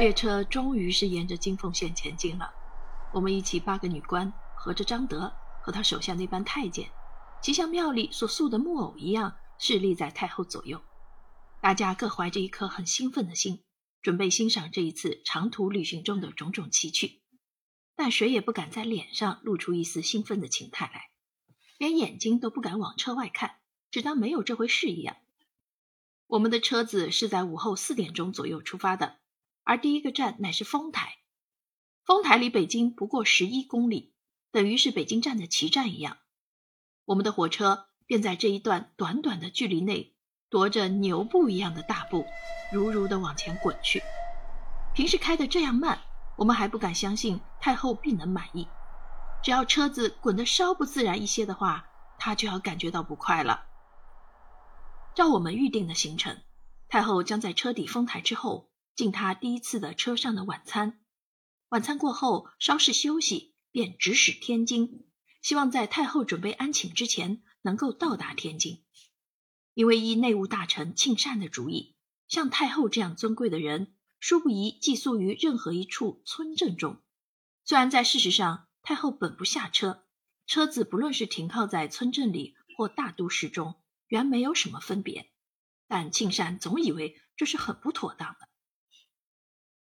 列车终于是沿着金凤线前进了。我们一起八个女官和着张德和他手下那班太监，齐像庙里所塑的木偶一样，侍立在太后左右。大家各怀着一颗很兴奋的心，准备欣赏这一次长途旅行中的种种奇趣，但谁也不敢在脸上露出一丝兴奋的情态来，连眼睛都不敢往车外看，只当没有这回事一样。我们的车子是在午后四点钟左右出发的，而第一个站乃是丰台。丰台离北京不过十一公里，等于是北京站的旗站一样。我们的火车便在这一段短短的距离内。踱着牛步一样的大步，如如的往前滚去。平时开的这样慢，我们还不敢相信太后必能满意。只要车子滚得稍不自然一些的话，她就要感觉到不快了。照我们预定的行程，太后将在车底丰台之后，进他第一次的车上的晚餐。晚餐过后，稍事休息，便直驶天津，希望在太后准备安寝之前，能够到达天津。因为依内务大臣庆善的主意，像太后这样尊贵的人，殊不宜寄宿于任何一处村镇中。虽然在事实上，太后本不下车，车子不论是停靠在村镇里或大都市中，原没有什么分别，但庆善总以为这是很不妥当的。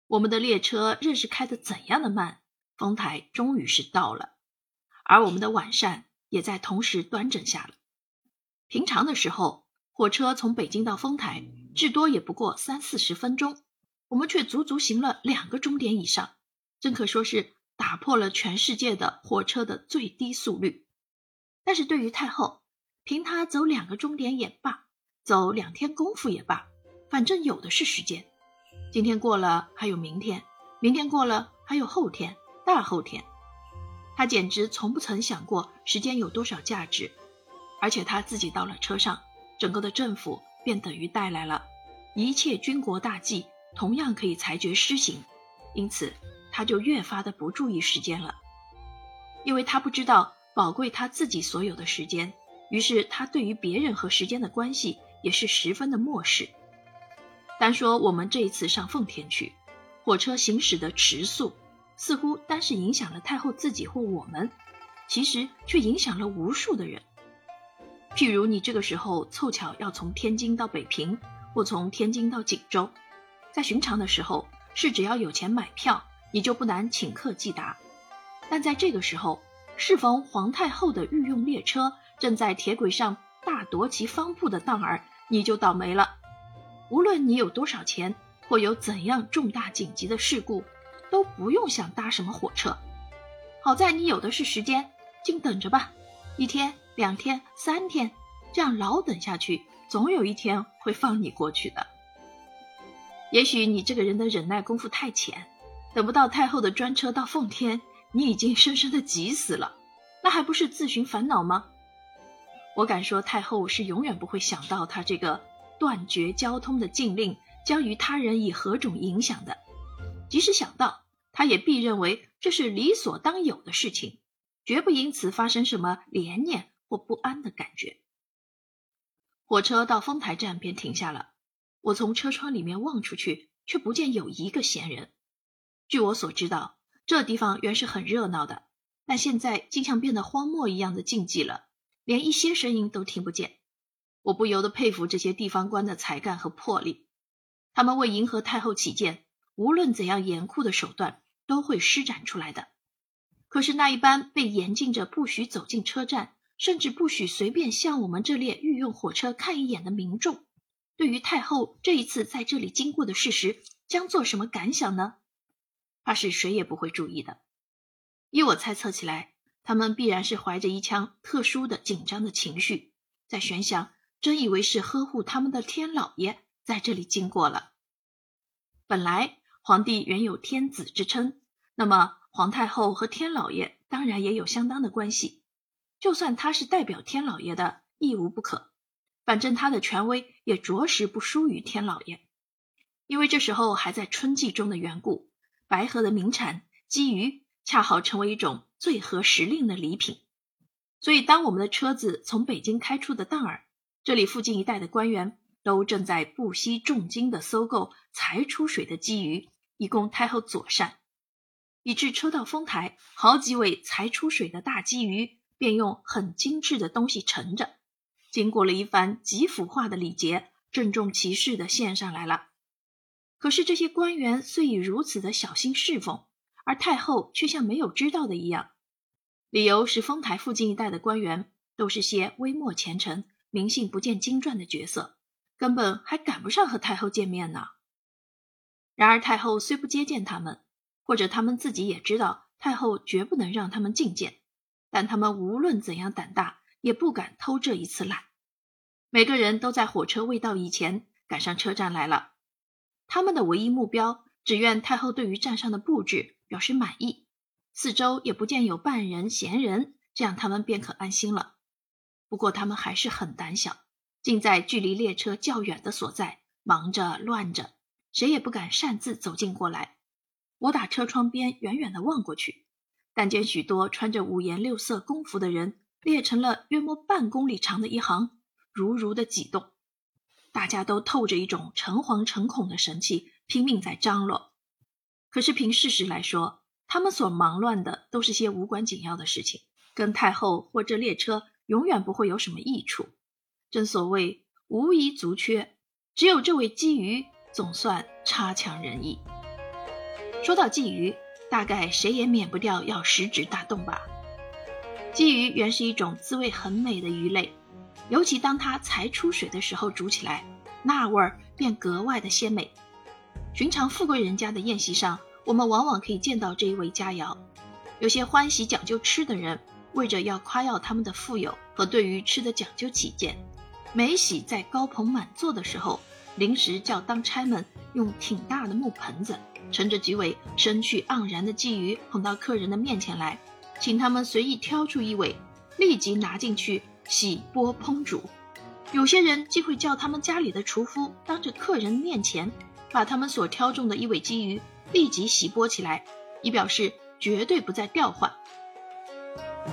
我们的列车任是开得怎样的慢，丰台终于是到了，而我们的晚膳也在同时端正下了。平常的时候。火车从北京到丰台，至多也不过三四十分钟，我们却足足行了两个钟点以上，真可说是打破了全世界的火车的最低速率。但是对于太后，凭她走两个钟点也罢，走两天功夫也罢，反正有的是时间。今天过了还有明天，明天过了还有后天、大后天，他简直从不曾想过时间有多少价值，而且他自己到了车上。整个的政府便等于带来了一切军国大计，同样可以裁决施行，因此他就越发的不注意时间了，因为他不知道宝贵他自己所有的时间，于是他对于别人和时间的关系也是十分的漠视。单说我们这一次上奉天去，火车行驶的迟速，似乎单是影响了太后自己或我们，其实却影响了无数的人。譬如你这个时候凑巧要从天津到北平，或从天津到锦州，在寻常的时候是只要有钱买票，你就不难请客即达。但在这个时候，适逢皇太后的御用列车正在铁轨上大夺其方铺的当儿，你就倒霉了。无论你有多少钱，或有怎样重大紧急的事故，都不用想搭什么火车。好在你有的是时间，静等着吧，一天。两天、三天，这样老等下去，总有一天会放你过去的。也许你这个人的忍耐功夫太浅，等不到太后的专车到奉天，你已经深深的急死了，那还不是自寻烦恼吗？我敢说，太后是永远不会想到她这个断绝交通的禁令将与他人以何种影响的。即使想到，他也必认为这是理所当有的事情，绝不因此发生什么怜念。或不安的感觉。火车到丰台站便停下了，我从车窗里面望出去，却不见有一个闲人。据我所知道，这地方原是很热闹的，但现在竟像变得荒漠一样的静寂了，连一些声音都听不见。我不由得佩服这些地方官的才干和魄力，他们为迎合太后起见，无论怎样严酷的手段都会施展出来的。可是那一般被严禁着不许走进车站。甚至不许随便向我们这列御用火车看一眼的民众，对于太后这一次在这里经过的事实，将做什么感想呢？怕是谁也不会注意的。依我猜测起来，他们必然是怀着一腔特殊的紧张的情绪，在悬想，真以为是呵护他们的天老爷在这里经过了。本来皇帝原有天子之称，那么皇太后和天老爷当然也有相当的关系。就算他是代表天老爷的，亦无不可。反正他的权威也着实不输于天老爷。因为这时候还在春季中的缘故，白河的名产鲫鱼恰好成为一种最合时令的礼品。所以，当我们的车子从北京开出的当儿，这里附近一带的官员都正在不惜重金的搜购才出水的鲫鱼，以供太后左膳，以致车到丰台，好几尾才出水的大鲫鱼便用很精致的东西盛着，经过了一番极腐化的礼节，郑重其事的献上来了。可是这些官员虽以如此的小心侍奉，而太后却像没有知道的一样。理由是丰台附近一带的官员都是些微末前程、名姓不见经传的角色，根本还赶不上和太后见面呢。然而太后虽不接见他们，或者他们自己也知道太后绝不能让他们觐见，但他们无论怎样胆大，也不敢偷这一次懒。每个人都在火车未到以前赶上车站来了。他们的唯一目标，只愿太后对于站上的布置表示满意，四周也不见有半人闲人，这样他们便可安心了。不过他们还是很胆小，竟在距离列车较远的所在忙着乱着，谁也不敢擅自走近过来。我打车窗边远远的望过去，但见许多穿着五颜六色工服的人列成了约莫半公里长的一行，如如的挤动。大家都透着一种诚惶诚恐的神气，拼命在张罗。可是凭事实来说，他们所忙乱的都是些无关紧要的事情，跟太后或这列车永远不会有什么益处。正所谓无一足缺，只有这位鲫鱼总算差强人意。说到鲫鱼，大概谁也免不掉要食指大动吧。鲫鱼原是一种滋味很美的鱼类。尤其当它才出水的时候煮起来，那味儿便格外的鲜美。寻常富贵人家的宴席上，我们往往可以见到这一味佳肴。有些欢喜讲究吃的人，为着要夸耀他们的富有和对于吃的讲究起见，梅喜在高朋满座的时候，临时叫当差们用挺大的木盆子，盛着几尾生趣盎然的鲫鱼捧到客人的面前来，请他们随意挑出一尾，立即拿进去。洗剥烹煮，有些人既会叫他们家里的厨夫当着客人面前，把他们所挑中的一尾鲫鱼立即洗剥起来，以表示绝对不再调换。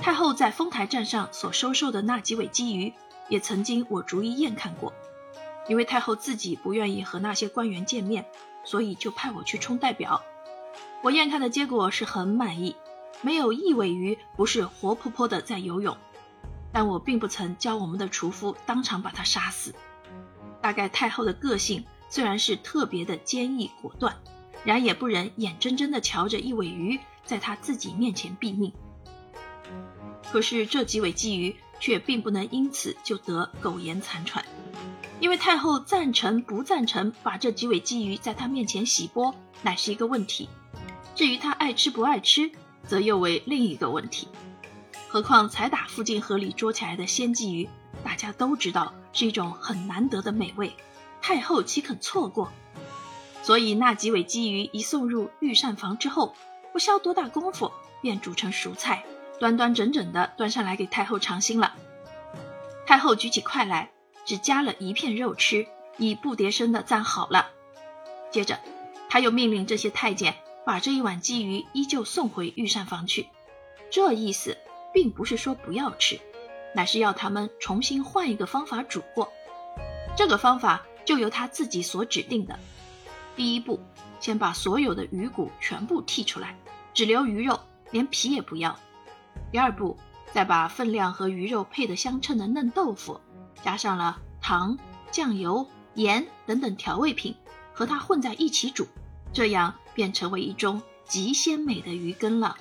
太后在丰台站上所收受的那几尾鲫鱼，也曾经我逐一验看过。因为太后自己不愿意和那些官员见面，所以就派我去充代表。我验看的结果是很满意，没有一尾鱼不是活泼泼的在游泳。但我并不曾教我们的厨夫当场把它杀死。大概太后的个性虽然是特别的坚毅果断，然也不忍眼睁睁地瞧着一尾鱼在她自己面前毙命。可是这几尾鲫鱼却并不能因此就得苟延残喘，因为太后赞成不赞成把这几尾鲫鱼在他面前洗剥，乃是一个问题；至于他爱吃不爱吃，则又为另一个问题。何况才打附近河里捉起来的鲜鲫鱼，大家都知道是一种很难得的美味，太后岂肯错过？所以那几尾鲫鱼一送入御膳房之后，不消多大功夫，便煮成熟菜，端端整整的端上来给太后尝新了。太后举起筷来，只夹了一片肉吃，已不迭声的赞好了。接着，他又命令这些太监把这一碗鲫鱼依旧送回御膳房去，这意思。并不是说不要吃，乃是要他们重新换一个方法煮过。这个方法就由他自己所指定的。第一步，先把所有的鱼骨全部剔出来，只留鱼肉，连皮也不要。第二步，再把分量和鱼肉配得相称的嫩豆腐，加上了糖、酱油、盐等等调味品，和它混在一起煮，这样便成为一种极鲜美的鱼羹了。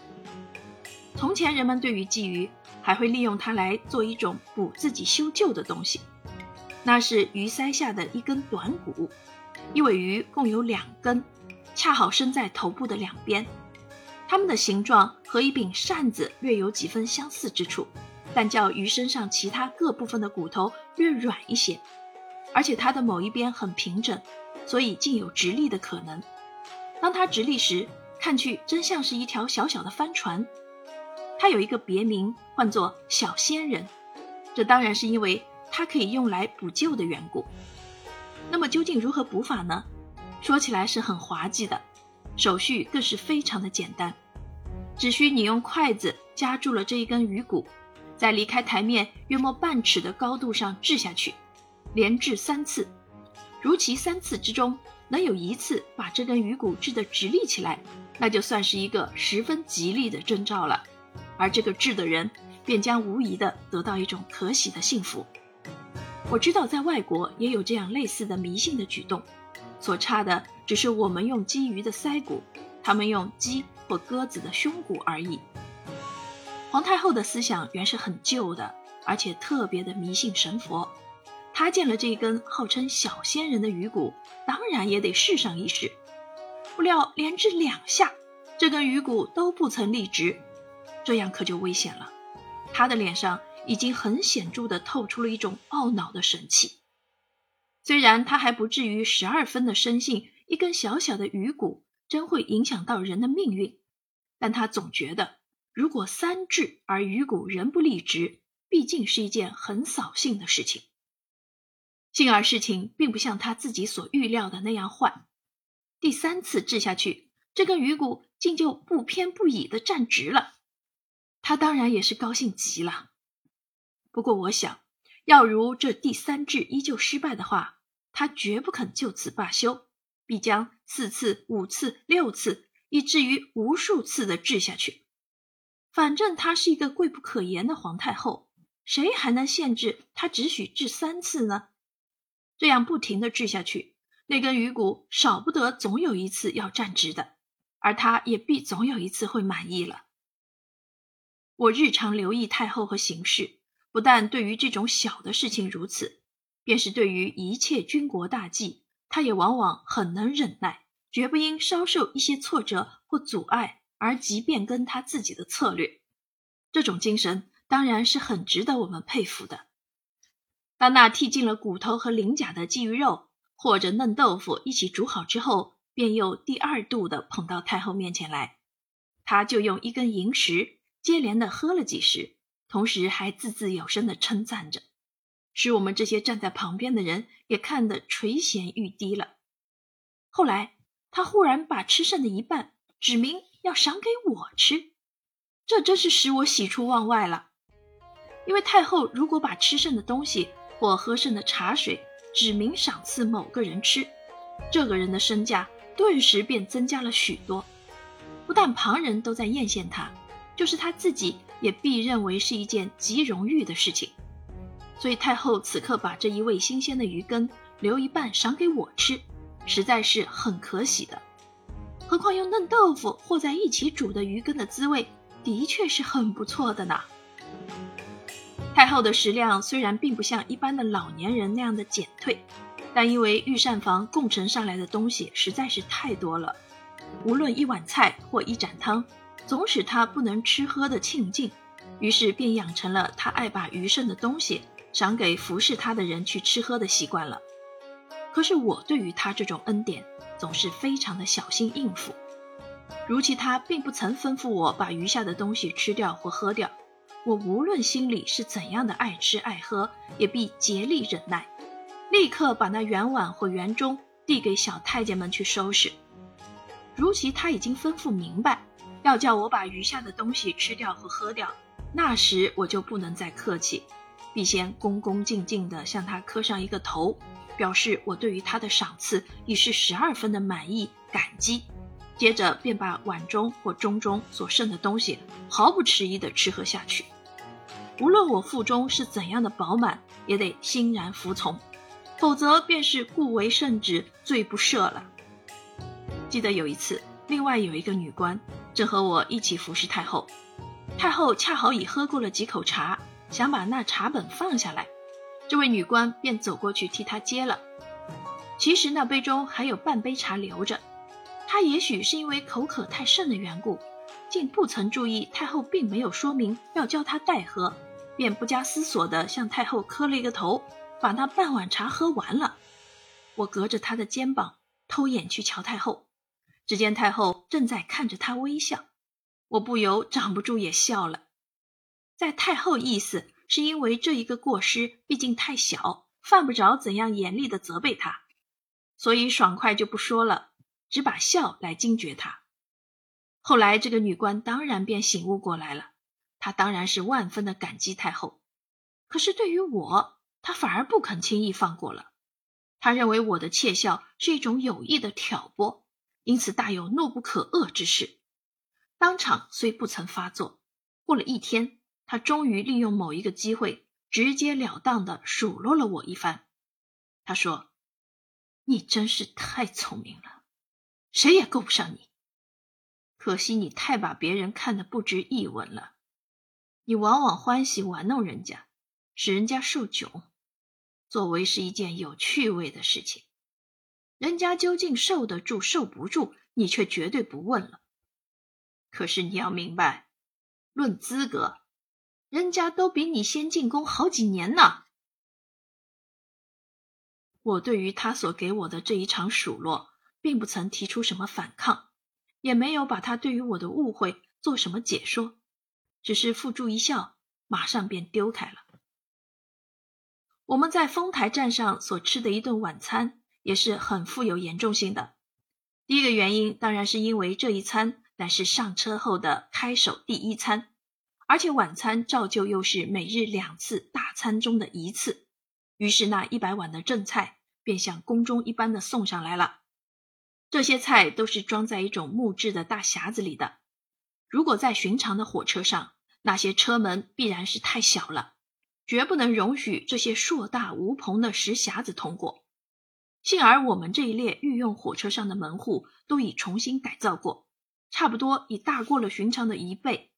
从前人们对于鲫鱼还会利用它来做一种补自己修旧的东西，那是鱼鳃下的一根短骨。一尾鱼共有两根，恰好伸在头部的两边，它们的形状和一柄扇子略有几分相似之处，但较鱼身上其他各部分的骨头略软一些，而且它的某一边很平整，所以竟有直立的可能。当它直立时，看去真像是一条小小的帆船。它有一个别名，唤作小仙人，这当然是因为它可以用来补救的缘故。那么究竟如何补法呢？说起来是很滑稽的，手续更是非常的简单，只需你用筷子夹住了这一根鱼骨，在离开台面约莫半尺的高度上掷下去，连掷三次。如其三次之中能有一次把这根鱼骨掷得直立起来，那就算是一个十分吉利的征兆了。而这个掷的人，便将无疑的得到一种可喜的幸福。我知道在外国也有这样类似的迷信的举动，所差的只是我们用鸡鱼的腮骨，他们用鸡或鸽子的胸骨而已。皇太后的思想原是很旧的，而且特别的迷信神佛。她见了这根号称小仙人的鱼骨，当然也得试上一试。不料连掷两下，这根鱼骨都不曾立直，这样可就危险了。她的脸上已经很显著地透出了一种懊恼的神气。虽然她还不至于十二分的深信一根小小的鱼骨真会影响到人的命运，但他总觉得。如果三治而鱼骨仍不立直，毕竟是一件很扫兴的事情。幸而事情并不像他自己所预料的那样坏，第三次治下去，这根鱼骨竟就不偏不倚的站直了。他当然也是高兴极了。不过我想，要如这第三治依旧失败的话，他绝不肯就此罢休，必将四次、五次、六次，以至于无数次的治下去。反正她是一个贵不可言的皇太后，谁还能限制她只许治三次呢？这样不停的治下去，那根鱼骨少不得总有一次要站直的，而她也必总有一次会满意了。我日常留意太后和行事，不但对于这种小的事情如此，便是对于一切军国大计，他也往往很能忍耐，绝不因稍受一些挫折或阻碍。而即便跟他自己的策略，这种精神当然是很值得我们佩服的。当那剔尽了骨头和鳞甲的鲫鱼肉或者嫩豆腐一起煮好之后，便又第二度的捧到太后面前来，他就用一根银石接连的喝了几时，同时还字字有声的称赞着，使我们这些站在旁边的人也看得垂涎欲滴了。后来他忽然把吃剩的一半指明。要赏给我吃，这真是使我喜出望外了。因为太后如果把吃剩的东西或喝剩的茶水指明赏赐某个人吃，这个人的身价顿时便增加了许多。不但旁人都在艳羡他，就是他自己也必认为是一件极荣誉的事情。所以太后此刻把这一味新鲜的鱼羹留一半赏给我吃，实在是很可喜的。何况用嫩豆腐和在一起煮的鱼羹的滋味，的确是很不错的呢。太后的食量虽然并不像一般的老年人那样的减退，但因为御膳房供呈上来的东西实在是太多了，无论一碗菜或一盏汤，总使她不能吃喝的庆尽，于是便养成了她爱把余剩的东西赏给服侍他的人去吃喝的习惯了。可是我对于他这种恩典。总是非常的小心应付，如其他并不曾吩咐我把余下的东西吃掉或喝掉，我无论心里是怎样的爱吃爱喝，也必竭力忍耐，立刻把那圆碗或圆盅递给小太监们去收拾。如其他已经吩咐明白，要叫我把余下的东西吃掉或喝掉，那时我就不能再客气，必先恭恭敬敬地向他磕上一个头。表示我对于他的赏赐已是十二分的满意感激，接着便把碗中或盅中所剩的东西毫不迟疑地吃喝下去。无论我腹中是怎样的饱满，也得欣然服从，否则便是故为圣旨，罪不赦了。记得有一次，另外有一个女官正和我一起服侍太后，太后恰好已喝过了几口茶，想把那茶本放下来。这位女官便走过去替他接了。其实那杯中还有半杯茶留着，她也许是因为口渴太甚的缘故，竟不曾注意太后并没有说明要教她代喝，便不加思索地向太后磕了一个头，把那半碗茶喝完了。我隔着她的肩膀偷眼去瞧太后，只见太后正在看着她微笑，我不由掌不住也笑了。在太后意思。是因为这一个过失毕竟太小，犯不着怎样严厉的责备他，所以爽快就不说了，只把笑来惊觉他。后来这个女官当然便醒悟过来了，她当然是万分的感激太后，可是对于我，她反而不肯轻易放过了。他认为我的窃笑是一种有意的挑拨，因此大有怒不可遏之势。当场虽不曾发作，过了一天，他终于利用某一个机会，直截了当的数落了我一番。他说：“你真是太聪明了，谁也够不上你。可惜你太把别人看得不值一文了。你往往欢喜玩弄人家，使人家受窘。”作为是一件有趣味的事情，人家究竟受得住受不住，你却绝对不问了。可是你要明白，论资格，人家都比你先进宫好几年呢。我对于他所给我的这一场数落，并不曾提出什么反抗，也没有把他对于我的误会做什么解说，只是付诸一笑，马上便丢开了。我们在丰台站上所吃的一顿晚餐也是很富有严重性的。第一个原因当然是因为这一餐乃是上车后的开首第一餐，而且晚餐照旧又是每日两次大餐中的一次，于是那一百碗的正菜便像宫中一般的送上来了。这些菜都是装在一种木质的大匣子里的。如果在寻常的火车上，那些车门必然是太小了。绝不能容许这些硕大无朋的石匣子通过。幸而我们这一列御用火车上的门户都已重新改造过，差不多已大过了寻常的一倍。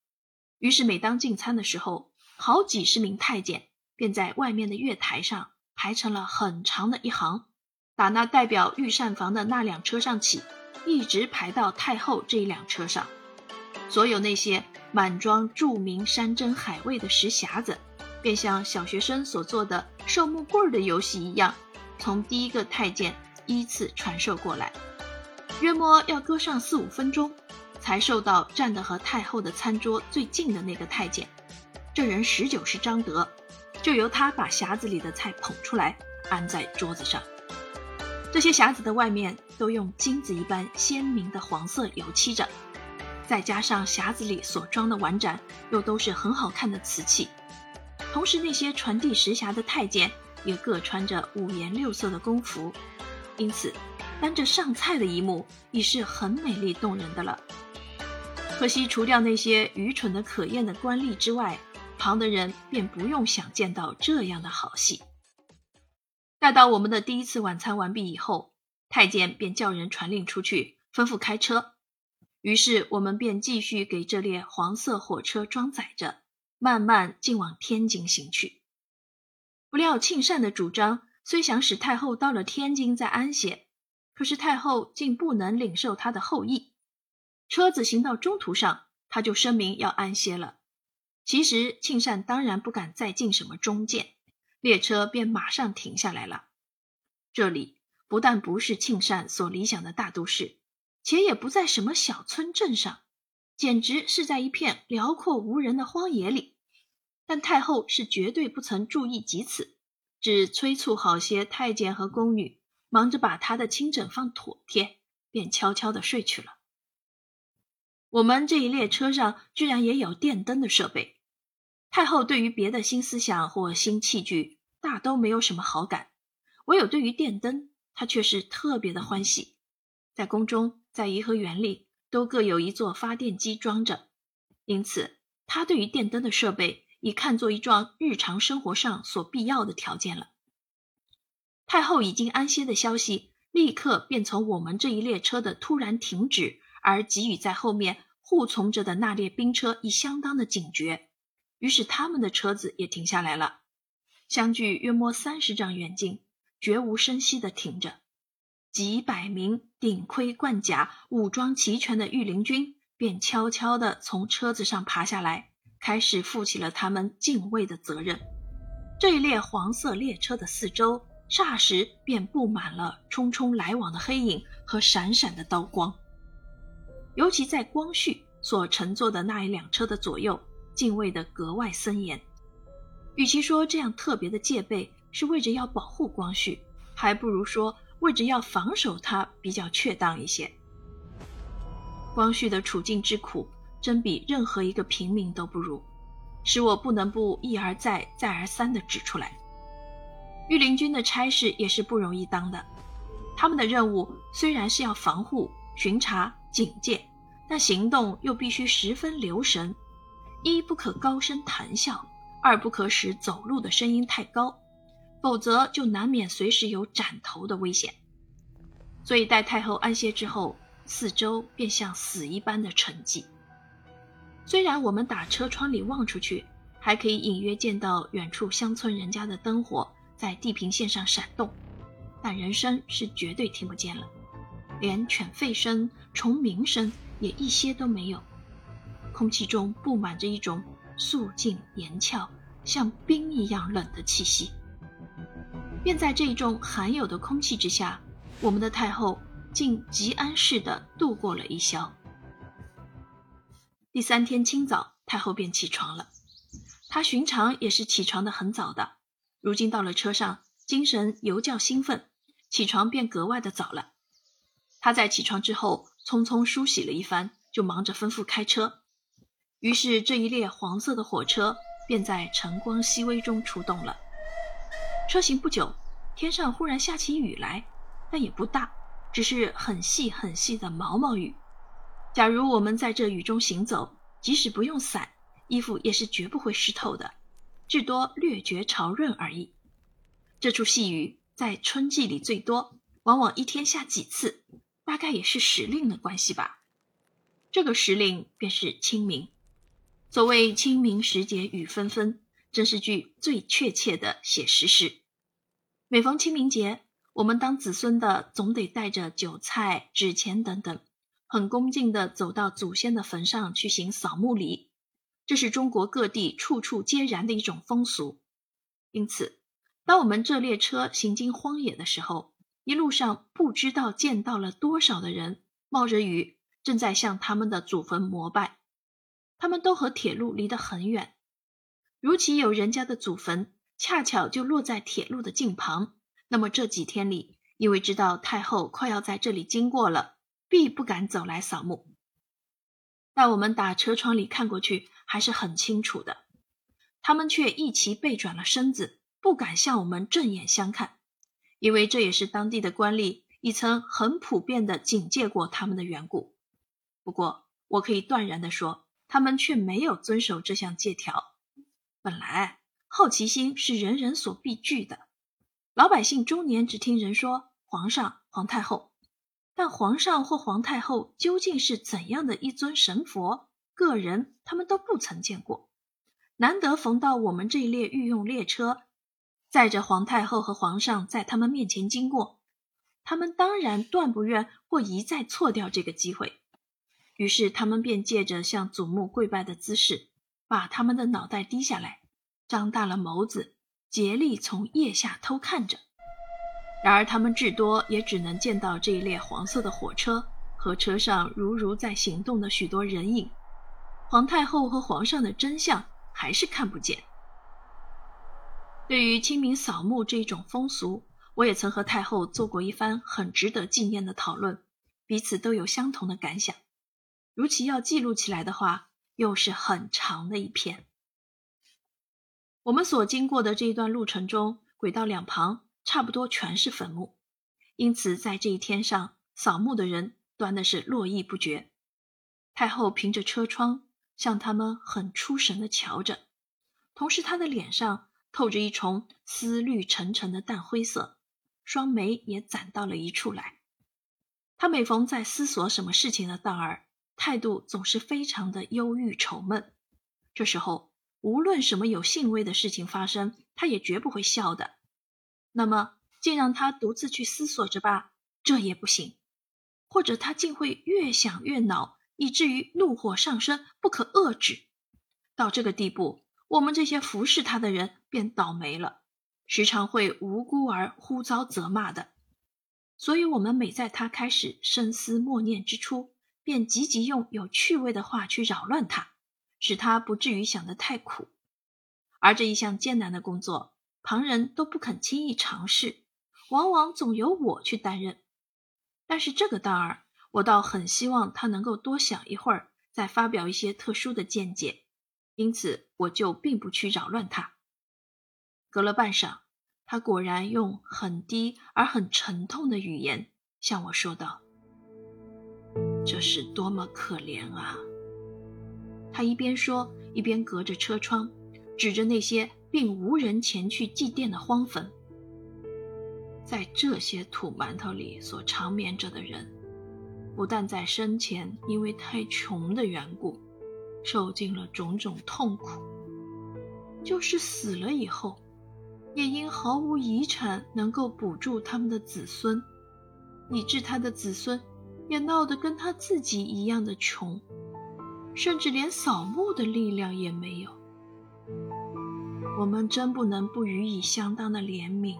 于是每当进餐的时候，好几十名太监便在外面的月台上排成了很长的一行，打那代表御膳房的那辆车上起，一直排到太后这一辆车上。所有那些满装著名山珍海味的石匣子。便像小学生所做的受木棍儿的游戏一样，从第一个太监依次传授过来，约莫要搁上四五分钟，才受到站得和太后的餐桌最近的那个太监。这人十九是张德，就由他把匣子里的菜捧出来，安在桌子上。这些匣子的外面都用金子一般鲜明的黄色油漆着，再加上匣子里所装的碗盏，又都是很好看的瓷器。同时，那些传递石匣的太监也各穿着五颜六色的宫服，因此，单着上菜的一幕已是很美丽动人的了。可惜，除掉那些愚蠢的可厌的官吏之外，旁的人便不用想见到这样的好戏。待到我们的第一次晚餐完毕以后，太监便叫人传令出去，吩咐开车。于是，我们便继续给这列黄色火车装载着。慢慢进往天津行去。不料庆善的主张虽想使太后到了天津再安歇，可是太后竟不能领受他的后意。车子行到中途上，他就声明要安歇了。其实庆善当然不敢再进什么中见，列车便马上停下来了。这里不但不是庆善所理想的大都市，且也不在什么小村镇上。简直是在一片辽阔无人的荒野里，但太后是绝对不曾注意及此，只催促好些太监和宫女忙着把她的亲枕放妥帖，便悄悄的睡去了。我们这一列车上居然也有电灯的设备，太后对于别的新思想或新器具大都没有什么好感，唯有对于电灯，她却是特别的欢喜。在宫中，在颐和园里。都各有一座发电机装着，因此他对于电灯的设备已看作一桩日常生活上所必要的条件了。太后已经安歇的消息，立刻便从我们这一列车的突然停止，而给予在后面护从着的那列兵车以相当的警觉，于是他们的车子也停下来了，相距约摸三十丈远近，绝无声息的停着。几百名顶盔贯甲、武装齐全的御林军便悄悄地从车子上爬下来，开始负起了他们敬畏的责任。这一列黄色列车的四周，霎时便布满了匆匆来往的黑影和闪闪的刀光。尤其在光绪所乘坐的那一辆车的左右，敬畏的格外森严。与其说这样特别的戒备是为着要保护光绪，还不如说。为着要防守他比较确当一些。光绪的处境之苦，真比任何一个平民都不如，使我不能不一而再、再而三地指出来。御林军的差事也是不容易当的，他们的任务虽然是要防护、巡查、警戒，但行动又必须十分留神：一不可高声谈笑，二不可使走路的声音太高，否则就难免随时有斩头的危险。所以待太后安歇之后，四周便像死一般的沉寂。虽然我们打车窗里望出去，还可以隐约见到远处乡村人家的灯火。在地平线上闪动，但人声是绝对听不见了，连犬吠声、虫鸣声也一些都没有。空气中布满着一种肃静严峭、像冰一样冷的气息。便在这种罕有的空气之下，我们的太后竟极安适地度过了一宵。第三天清早，太后便起床了。她寻常也是起床的很早的。如今到了车上，精神尤较兴奋，起床便格外的早了。他在起床之后，匆匆梳洗了一番，就忙着吩咐开车。于是这一列黄色的火车便在晨光熹微中出动了。车行不久，天上忽然下起雨来，但也不大，只是很细很细的毛毛雨。假如我们在这雨中行走，即使不用伞，衣服也是绝不会湿透的。至多略觉潮润而已。这处细雨在春季里最多，往往一天下几次，大概也是时令的关系吧。这个时令便是清明。所谓清明时节雨纷纷，真是句最确切的写实诗。每逢清明节，我们当子孙的总得带着酒菜、纸钱等等，很恭敬地走到祖先的坟上去行扫墓礼。这是中国各地处处皆然的一种风俗，因此，当我们这列车行经荒野的时候，一路上不知道见到了多少的人冒着雨，正在向他们的祖坟膜拜。他们都和铁路离得很远，如其有人家的祖坟恰巧就落在铁路的近旁，那么这几天里，因为知道太后快要在这里经过了，必不敢走来扫墓。但我们打车窗里看过去。还是很清楚的，他们却一齐背转了身子，不敢向我们正眼相看，因为这也是当地的官吏已曾很普遍的警戒过他们的缘故。不过，我可以断然的说，他们却没有遵守这项借条。本来，好奇心是人人所必具的，老百姓中年只听人说皇上、皇太后，但皇上或皇太后究竟是怎样的一尊神佛？个人他们都不曾见过，难得逢到我们这一列御用列车，载着皇太后和皇上在他们面前经过，他们当然断不愿或一再错掉这个机会，于是他们便借着向祖母跪拜的姿势，把他们的脑袋低下来，张大了眸子，竭力从腋下偷看着。然而他们至多也只能见到这一列黄色的火车和车上如如在行动的许多人影。皇太后和皇上的真相还是看不见。对于清明扫墓这一种风俗，我也曾和太后做过一番很值得纪念的讨论，彼此都有相同的感想。如其要记录起来的话，又是很长的一篇。我们所经过的这一段路程中，轨道两旁差不多全是坟墓，因此在这一天上扫墓的人端的是络绎不绝。太后凭着车窗。向他们很出神的瞧着，同时他的脸上透着一重思虑沉沉的淡灰色，双眉也攒到了一处来。他每逢在思索什么事情的当儿，态度总是非常的忧郁愁闷。这时候，无论什么有兴味的事情发生，他也绝不会笑的。那么，竟让他独自去思索着吧，这也不行。或者他竟会越想越恼。以至于怒火上升，不可遏制。到这个地步，我们这些服侍他的人便倒霉了，时常会无辜而忽遭责骂的。所以，我们每在他开始深思默念之初，便积极用有趣味的话去扰乱他，使他不至于想得太苦。而这一项艰难的工作，旁人都不肯轻易尝试，往往总由我去担任。但是这个当儿。我倒很希望他能够多想一会儿，再发表一些特殊的见解，因此我就并不去扰乱他。隔了半晌，他果然用很低而很沉痛的语言向我说道：“这是多么可怜啊！”他一边说，一边隔着车窗，指着那些并无人前去祭奠的荒坟。在这些土馒头里所长眠着的人，不但在生前因为太穷的缘故，受尽了种种痛苦，就是死了以后。也因毫无遗产能够补助他们的子孙，以致他的子孙也闹得跟他自己一样的穷，甚至连扫墓的力量也没有。我们真不能不予以相当的怜悯。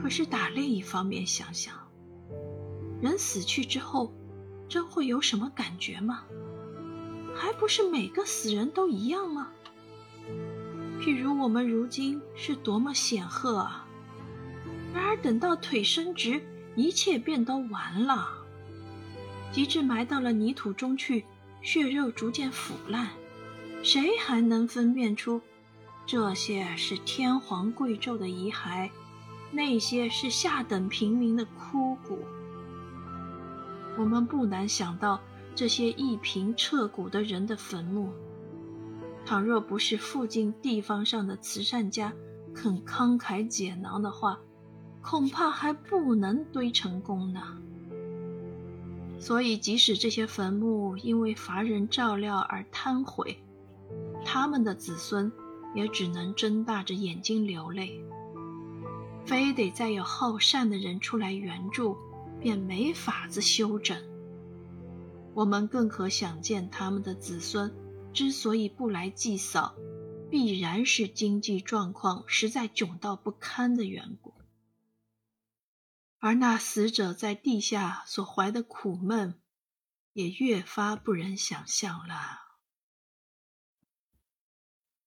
可是打另一方面想想，人死去之后，真会有什么感觉吗？还不是每个死人都一样吗？譬如我们如今是多么显赫啊！然而等到腿伸直，一切便都完了。及至埋到了泥土中去，血肉逐渐腐烂，谁还能分辨出这些是天皇贵胄的遗骸，那些是下等平民的枯骨？我们不难想到这些一贫彻骨的人的坟墓。倘若不是附近地方上的慈善家肯慷慨解囊的话，恐怕还不能堆成功呢。所以，即使这些坟墓因为乏人照料而瘫毁，他们的子孙也只能睁大着眼睛流泪。非得再有好善的人出来援助，便没法子修整。我们更可想见他们的子孙。之所以不来祭扫，必然是经济状况实在窘到不堪的缘故。而那死者在地下所怀的苦闷，也越发不忍想象了。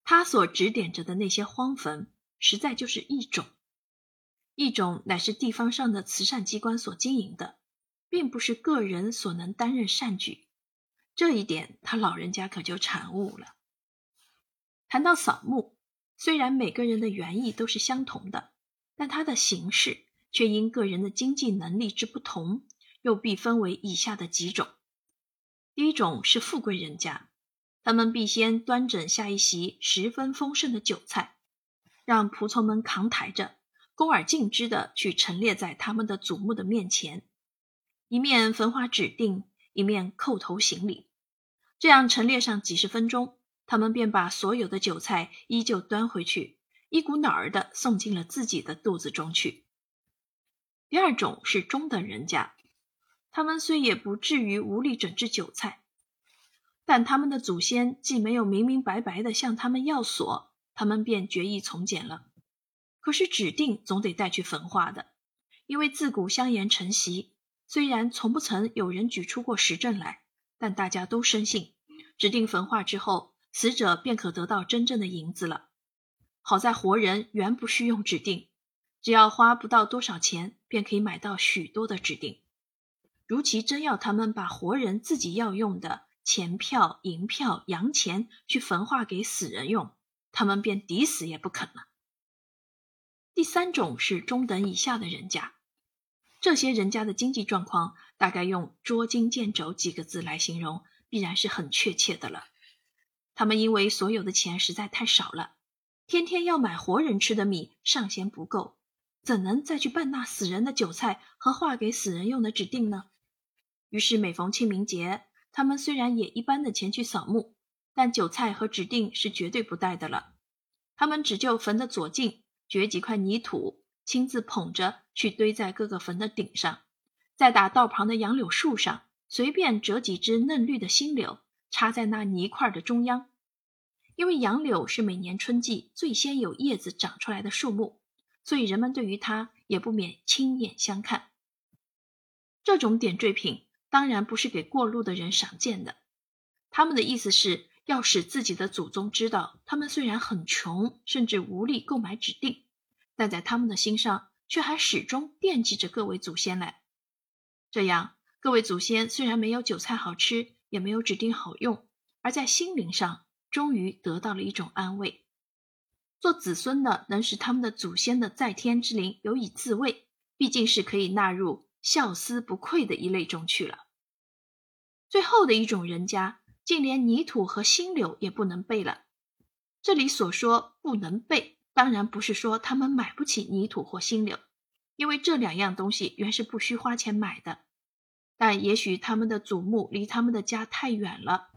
他所指点着的那些荒坟，实在就是一种，一种乃是地方上的慈善机关所经营的，并不是个人所能担任善举。这一点，他老人家可就产悟了。谈到扫墓，虽然每个人的原意都是相同的，但它的形式却因个人的经济能力之不同，又必分为以下的几种。第一种是富贵人家，他们必先端整下一席十分丰盛的酒菜，让仆从们扛抬着，恭而敬之的去陈列在他们的祖墓的面前，一面焚化指定。一面叩头行礼，这样陈列上几十分钟，他们便把所有的酒菜依旧端回去，一股脑儿的送进了自己的肚子中去。第二种是中等人家，他们虽也不至于无力整治酒菜，但他们的祖先既没有明明白白的向他们要索，他们便决意从简了。可是指定总得带去焚化的，因为自古香言成习。虽然从不曾有人举出过实证来，但大家都深信，指定焚化之后，死者便可得到真正的银子了。好在活人原不需用指定，只要花不到多少钱，便可以买到许多的指定。如其真要他们把活人自己要用的钱票、银票、洋钱去焚化给死人用，他们便抵死也不肯了。第三种是中等以下的人家。这些人家的经济状况，大概用“捉襟见肘”几个字来形容，必然是很确切的了。他们因为所有的钱实在太少了，天天要买活人吃的米尚嫌不够，怎能再去办那死人的酒菜和画给死人用的指定呢？于是每逢清明节，他们虽然也一般的前去扫墓，但酒菜和指定是绝对不带的了。他们只就坟的左近掘几块泥土。亲自捧着去堆在各个坟的顶上，再打道旁的杨柳树上，随便折几枝嫩绿的新柳，插在那泥块的中央。因为杨柳是每年春季最先有叶子长出来的树木，所以人们对于它也不免亲眼相看。这种点缀品当然不是给过路的人赏鉴的，他们的意思是要使自己的祖宗知道，他们虽然很穷，甚至无力购买指定。但在他们的心上，却还始终惦记着各位祖先来。这样，各位祖先虽然没有韭菜好吃，也没有指定好用，而在心灵上终于得到了一种安慰。做子孙的能使他们的祖先的在天之灵有以自慰，毕竟是可以纳入孝思不愧的一类中去了。最后的一种人家，竟连泥土和新柳也不能备了。这里所说不能备，当然不是说他们买不起泥土或新柳，因为这两样东西原是不需花钱买的。但也许他们的祖墓离他们的家太远了，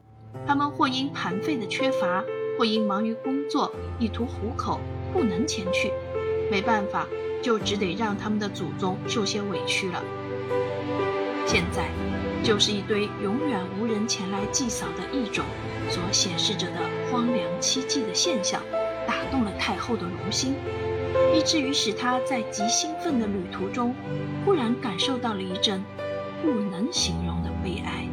他们或因盘费的缺乏，或因忙于工作以图糊口，不能前去。没办法，就只得让他们的祖宗受些委屈了。现在，就是一堆永远无人前来祭扫的异种所显示着的荒凉凄寂的现象，打动了太后的龙心，以至于使她在极兴奋的旅途中，忽然感受到了一阵。不能形容的悲哀。